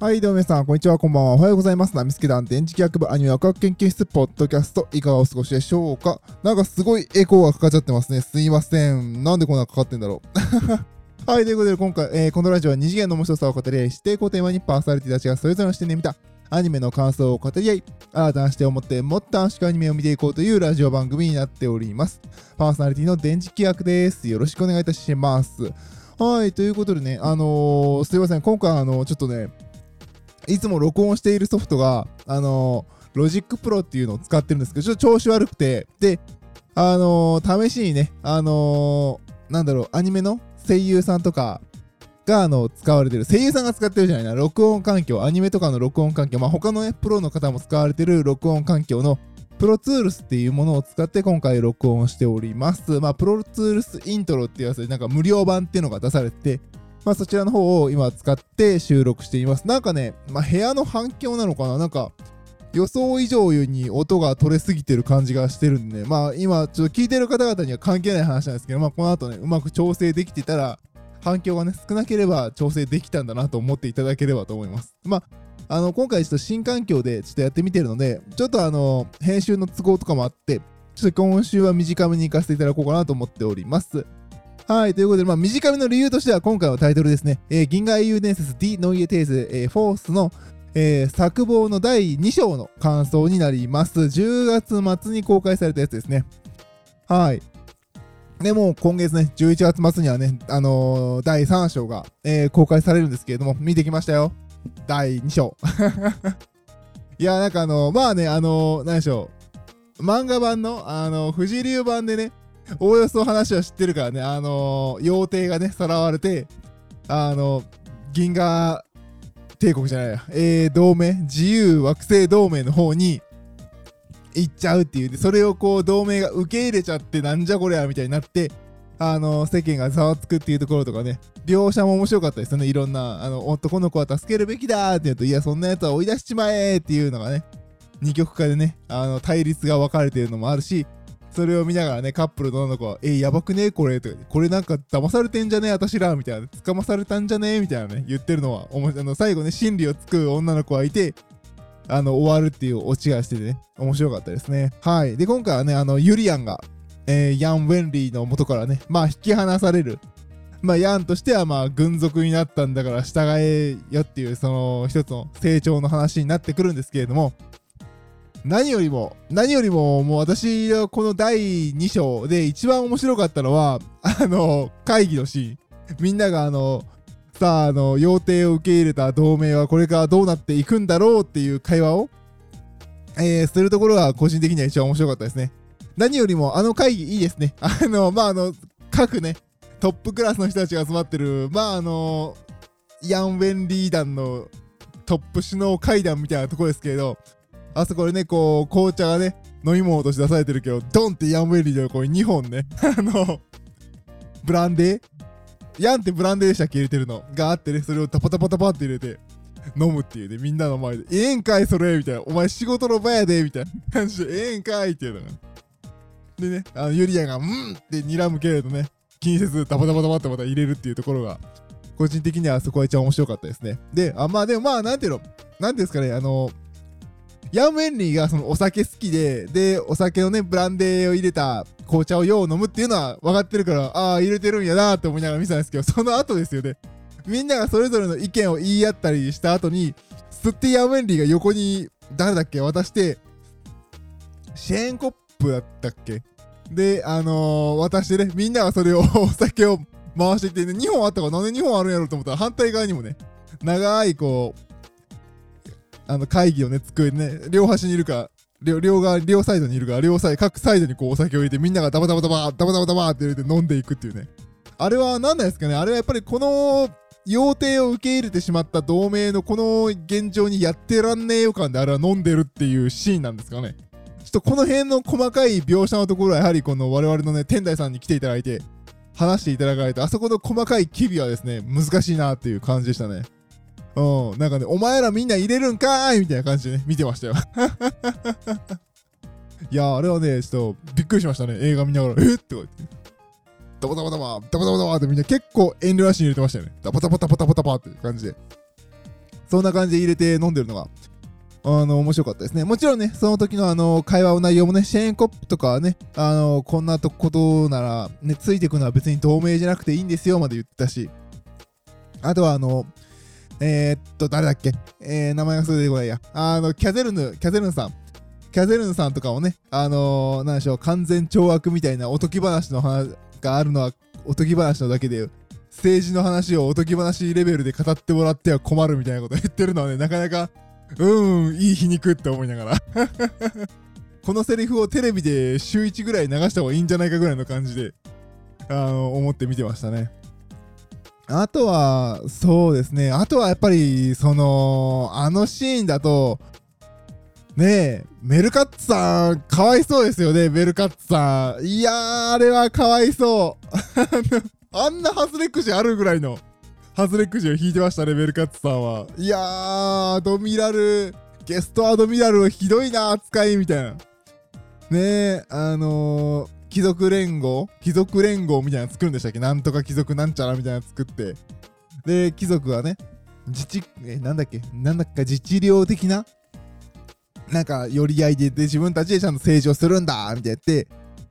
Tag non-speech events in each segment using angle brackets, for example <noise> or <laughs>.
はい、どうも皆さん、こんにちは、こんばんは。おはようございます。ナミスケ団電磁気学部アニメワクワク研究室ポッドキャスト、いかがお過ごしでしょうか？なんかすごいエコーがかかっちゃってますね。すいません。なんでこんなかかってんだろう。<laughs> はい、ということで今回、えーこのラジオは二次元の面白さを語り合い、指定校テーマにパーソナリティたちがそれぞれの視点で見たアニメの感想を語り合い、新たな視点を持ってもっと楽しくアニメを見ていこうというラジオ番組になっております。パーソナリティの電磁気学です。よろしくお願いいたします。はい、ということでね、あのーすいません、今回、あのちょっとね、いつも録音しているソフトが、あのー、 Logic Pro っていうのを使ってるんですけど、ちょっと調子悪くて、で、あのー試しにね、あのーなんだろう、アニメの声優さんとかが、あの、使われてる、声優さんが使ってるじゃないな、録音環境、アニメとかの録音環境、まあ、他のね、プロの方も使われてる録音環境の、 Pro Tools っていうものを使って今回録音しております。まあ、 Pro Tools Intro っていうやつで、なんか無料版っていうのが出されてて、まあ、そちらの方を今使って収録しています。なんかね、まあ、部屋の反響なのかななんか、予想以上に音が取れすぎてる感じがしてるんでね、まあ今ちょっと聞いてる方々には関係ない話なんですけど、まあこの後ね、うまく調整できてたら、反響がね、少なければ調整できたんだなと思っていただければと思います。まあ、あの、今回ちょっと新環境でちょっとやってみてるので、ちょっとあの、編集の都合とかもあって、ちょっと今週は短めに行かせていただこうかなと思っております。はい、ということで、まあ、短めの理由としては、今回のタイトルですね、えー銀河英雄伝説 D ノイエテーゼ、えーフォースの、えー作望の第2章の感想になります。10月末に公開されたやつですね。はい。で、も今月ね、11月末にはね、あのー第3章が、えー公開されるんですけれども、見てきましたよ。第2章。<laughs> いや、なんかあのーまあね、あのー何でしょう。漫画版の、あのー、藤流版でね、おおよそ話は知ってるからね、あのー、妖帝がね、さらわれて、あの銀河帝国じゃないや、えー、同盟、自由惑星同盟の方に行っちゃうっていう、でそれをこう、同盟が受け入れちゃって、なんじゃこりゃみたいになって、あの世間がざわつくっていうところとかね、両者も面白かったですよね、いろんな、あの、男の子は助けるべきだーって言うと、いや、そんなやつは追い出しちまえーっていうのがね、二極化でね、あの、対立が分かれてるのもあるし、それを見ながらね、カップルの女の子は、えやばくね？これとか、これなんか騙されてんじゃね？え私らみたいな、捕まされたんじゃね？えみたいなね、言ってるのは、あの最後ね、真理をつく女の子がいて、あの、終わるっていうオチがしててね、面白かったですね。はい。で、今回はね、あの、ユリアンが、えーヤン・ウェンリーの元からね、まあ、引き離される。まあ、ヤンとしては、まあ、軍属になったんだから従えよっていう、その、一つの成長の話になってくるんですけれども、何よりも、何よりも、もう私はこの第2章で一番面白かったのは、あの、会議のシーン。みんながあの、さあ、あの、要帝を受け入れた同盟はこれからどうなっていくんだろうっていう会話を、えー、するところが個人的には一番面白かったですね。何よりも、あの会議いいですね。あの、まあ、あの、各ね、トップクラスの人たちが集まってる、まあ、あの、ヤン・ウェンリー団のトップ首脳会談みたいなとこですけれど、あそこでね、こう、紅茶がね、飲み物として出されてるけど、ドンってヤンウェリーでこう2本ね、<laughs> あの、ブランデー？ヤンってブランデーでしたっけ入れてるのがあってね、それをタパタパタパって入れて、飲むっていうね、みんなの前で、ええんかいそれみたいな、お前仕事の場やでみたいな感じで、ええんかいっていうのが。でね、あのユリアが、うんって睨むけれどね、気にせずタパタパタパってまた入れるっていうところが、個人的にはそこは一番面白かったですね。で、あまあでもまあ、なんていうの、なんですかね、あの、ヤン・ウェンリーがそのお酒好きで、で、お酒のね、ブランデーを入れた紅茶をよう飲むっていうのは分かってるから、ああ、入れてるんやなって思いながら見てたんですけど、その後ですよね。みんながそれぞれの意見を言い合ったりした後に、スティヤン・ウェンリーが横に、誰だっけ渡して、シェーンコップだったっけ？で、あのー、渡してね、みんながそれを、<laughs> お酒を回していってね、2本あったからなんで2本あるんやろうと思ったら、反対側にもね、長いこう、あの会議をね、机ね、両端にいるか、両両側、両サイドにいるから、両サイド、各サイドにこうお酒を入れて、みんながダバダバダバ、ダバダバダバって入れて飲んでいくっていうね。あれは何なんですかね？あれはやっぱりこの、要帝を受け入れてしまった同盟のこの現状にやってらんねえ予感であれは飲んでるっていうシーンなんですかね？ちょっとこの辺の細かい描写のところはやはりこの我々のね、天台さんに来ていただいて、話していただかないと、あそこの細かい機微はですね、難しいなっていう感じでしたね。うん、なんかね、お前らみんな入れるんかーいみたいな感じでね、見てましたよ。<laughs> いや、あれはね、ちょっとびっくりしましたね、映画見ながら、えっ？って言って。ダバダバダバ、ダバダバダバってみんな結構遠慮なしに入れてましたよね。ダバダバダバダバダバって感じで。そんな感じで入れて飲んでるのが、あの、面白かったですね。もちろんね、その時のあの、会話の内容もね、シェーンコップとかね、あの、こんなことなら、ね、ついてくのは別に同盟じゃなくていいんですよ、まで言ったし、あとはあの、えー、っと、誰だっけ？えー、名前がすぐ出てこないや。あの、キャゼルヌ、キャゼルヌさん。キャゼルヌさんとかもね、あのー、なんでしょう、完全懲悪みたいなおとぎ話の話があるのは、おとぎ話のだけで、政治の話をおとぎ話レベルで語ってもらっては困るみたいなこと言ってるのはね、なかなか、うん、いい皮肉って思いながら <laughs> このセリフをテレビで週1ぐらい流した方がいいんじゃないかぐらいの感じで、あの、思って見てましたね。あとは、そうですね。あとはやっぱり、その、あのシーンだと、ねえ、メルカッツさん、かわいそうですよね、メルカッツさん。いやー、あれはかわいそう。<laughs> あんな外れくじあるぐらいの外れくじを引いてましたね、メルカッツさんは。いやー、アドミラル、ゲストアドミラルはひどいな、扱い、みたいな。ねえ、あのー、貴族連合？貴族連合みたいなの作るんでしたっけ？なんとか貴族なんちゃらみたいなの作って。で、貴族はね、自治、え、なんだっけ？なんだっけ自治領的ななんか、寄り合いでで自分たちでちゃんと政治をするんだみたいなって、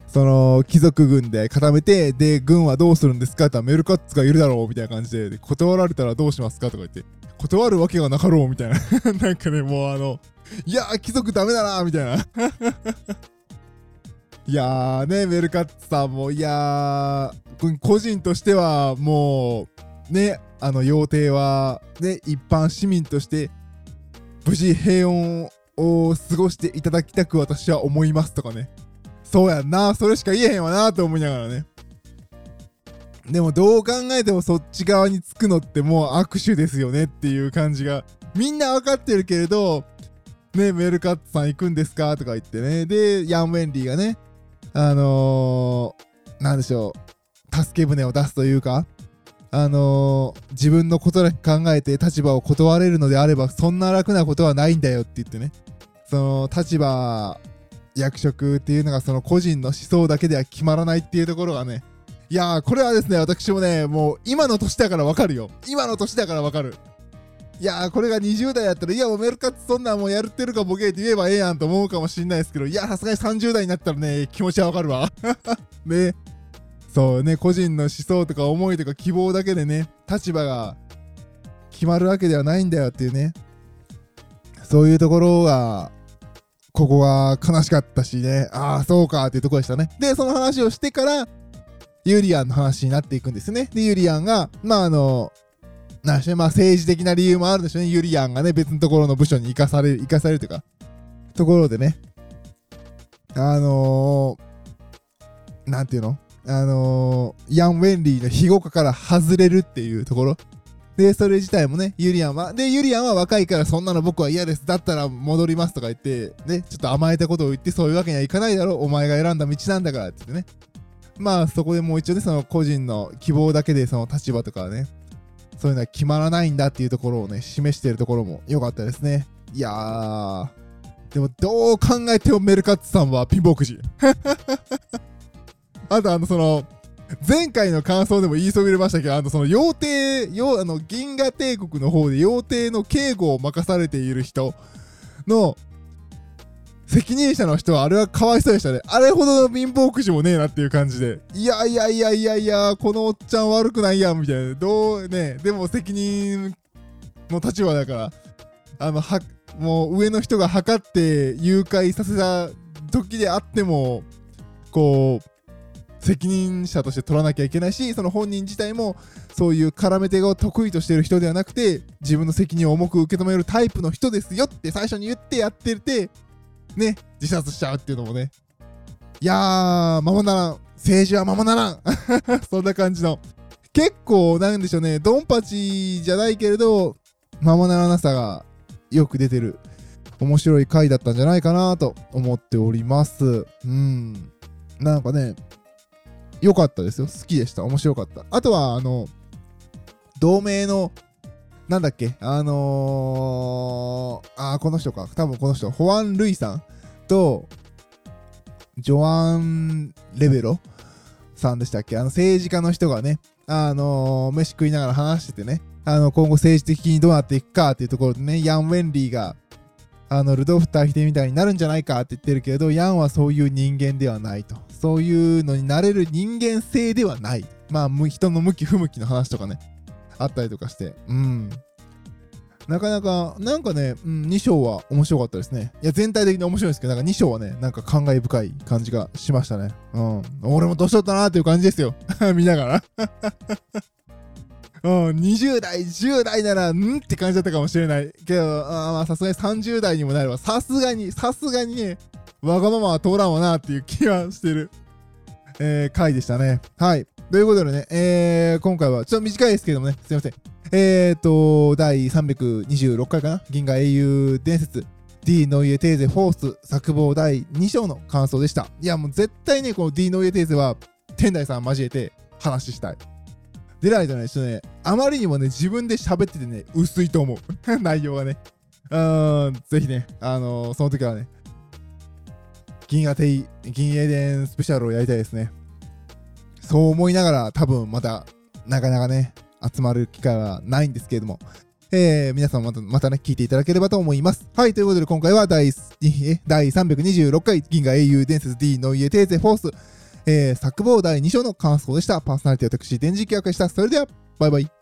その、貴族軍で固めて、で、軍はどうするんですか？って言ったらメルカッツがいるだろうみたいな感じで、で断られたらどうしますか？とか言って、断るわけがなかろうみたいな。<laughs> なんかね、もうあの、いや、貴族ダメだなみたいな。いやーね、メルカッツさんも、いやー、個人としてはもう、ね、あの、要帝は、ね、一般市民として、無事平穏を過ごしていただきたく私は思いますとかね。そうやんな、それしか言えへんわなと思いながらね。でもどう考えてもそっち側につくのってもう握手ですよねっていう感じが、みんなわかってるけれど、ね、メルカッツさん行くんですかとか言ってね。で、ヤン・ウェンリーがね、あのー、なんでしょう、助け舟を出すというか、あのー、自分のことだけ考えて立場を断れるのであれば、そんな楽なことはないんだよって言ってね、その立場、役職っていうのがその個人の思想だけでは決まらないっていうところがね、いやー、これはですね、私もね、もう今の年だからわかるよ。今の年だからわかる。いやー、これが20代やったら、いや、もうメルカツそんなんもうやるってるかボケって言えばええやんと思うかもしんないですけど、いや、さすがに30代になったらね、気持ちはわかるわ。<laughs> ね。そうね、個人の思想とか思いとか希望だけでね、立場が決まるわけではないんだよっていうね。そういうところが、ここが悲しかったしね、ああ、そうかっていうところでしたね。で、その話をしてから、ユリアンの話になっていくんですね。で、ユリアンが、まああの、なし、まあ政治的な理由もあるでしょうね。ユリアンがね、別のところの部署に行かされる、行かされるというか、ところでね、あのー、なんていうの？あのー、ヤン・ウェンリーの庇護下から外れるっていうところ。で、それ自体もね、ユリアンは、で、ユリアンは若いからそんなの僕は嫌です。だったら戻りますとか言って、ね、ちょっと甘えたことを言って、そういうわけにはいかないだろう。お前が選んだ道なんだからって言ってね。まあ、そこでもう一応ね、その個人の希望だけでその立場とかね、そういうのは決まらないんだっていうところをね、示しているところも良かったですね。いやー。でも、どう考えてもメルカッツさんはピンボーくじ。<laughs> あと、あの、その、前回の感想でも言いそびれましたけど、あの、その、妖帝、よあの、銀河帝国の方で妖帝の警護を任されている人の、責任者の人はあれはかわいそうでしたね。あれほどの貧乏くじもねえなっていう感じで。いやいやいやいやいや、このおっちゃん悪くないやんみたいな。どうね、でも責任の立場だから、あの、は、もう上の人が測って誘拐させた時であっても、こう、責任者として取らなきゃいけないし、その本人自体もそういう絡め手が得意としてる人ではなくて、自分の責任を重く受け止めるタイプの人ですよって最初に言ってやってて、ね、自殺しちゃうっていうのもね。いやー、ままならん。政治はままならん。<laughs> そんな感じの。結構、なんでしょうね、ドンパチじゃないけれど、ままならなさがよく出てる。面白い回だったんじゃないかなと思っております。うん。なんかね、良かったですよ。好きでした。面白かった。あとは、あの、同盟のなんだっけ？あのー、あ、この人か。多分この人。ホアン・ルイさんと、ジョアン・レベロさんでしたっけ？あの政治家の人がね、あのー飯食いながら話しててね、あの、今後政治的にどうなっていくかっていうところでね、ヤン・ウェンリーが、あの、ルドフ・ターヒテみたいになるんじゃないかって言ってるけど、ヤンはそういう人間ではないと。そういうのになれる人間性ではない。まあ、人の向き不向きの話とかね、あったりとかして、うん。なかなか、なんかね、うん、2章は面白かったですね。いや、全体的に面白いですけど、なんか2章はね、なんか感慨深い感じがしましたね。うん。俺も年取ったなーっていう感じですよ。<laughs> 見ながら。<laughs> うん、20代、10代なら、んって感じだったかもしれない。けど、あまあ、さすがに30代にもなれば、さすがに、さすがにね、わがままは通らんわなっていう気はしてる、えー、回でしたね。はい。ということでね、えー、今回はちょっと短いですけどもね、すいません。えーと、第326回かな？銀河英雄伝説 D の家テーゼフォース作望第2章の感想でした。いや、もう絶対ね、この D の家テーゼは天台さん交えて話したい。でないとね、ちょっとね、あまりにもね、自分で喋っててね、薄いと思う。<laughs> 内容がね。うーん、ぜひね、あのーその時はね、銀河帝、銀英伝スペシャルをやりたいですね。そう思いながら、多分また、なかなかね、集まる機会はないんですけれども、えー、皆さんまたまたね、聞いていただければと思います。はい、ということで今回は第第326回銀河英雄伝説 D の家テーゼフォース、えー、作望第2章の感想でした。パーソナリティ私、電磁気役でした。それでは、バイバイ。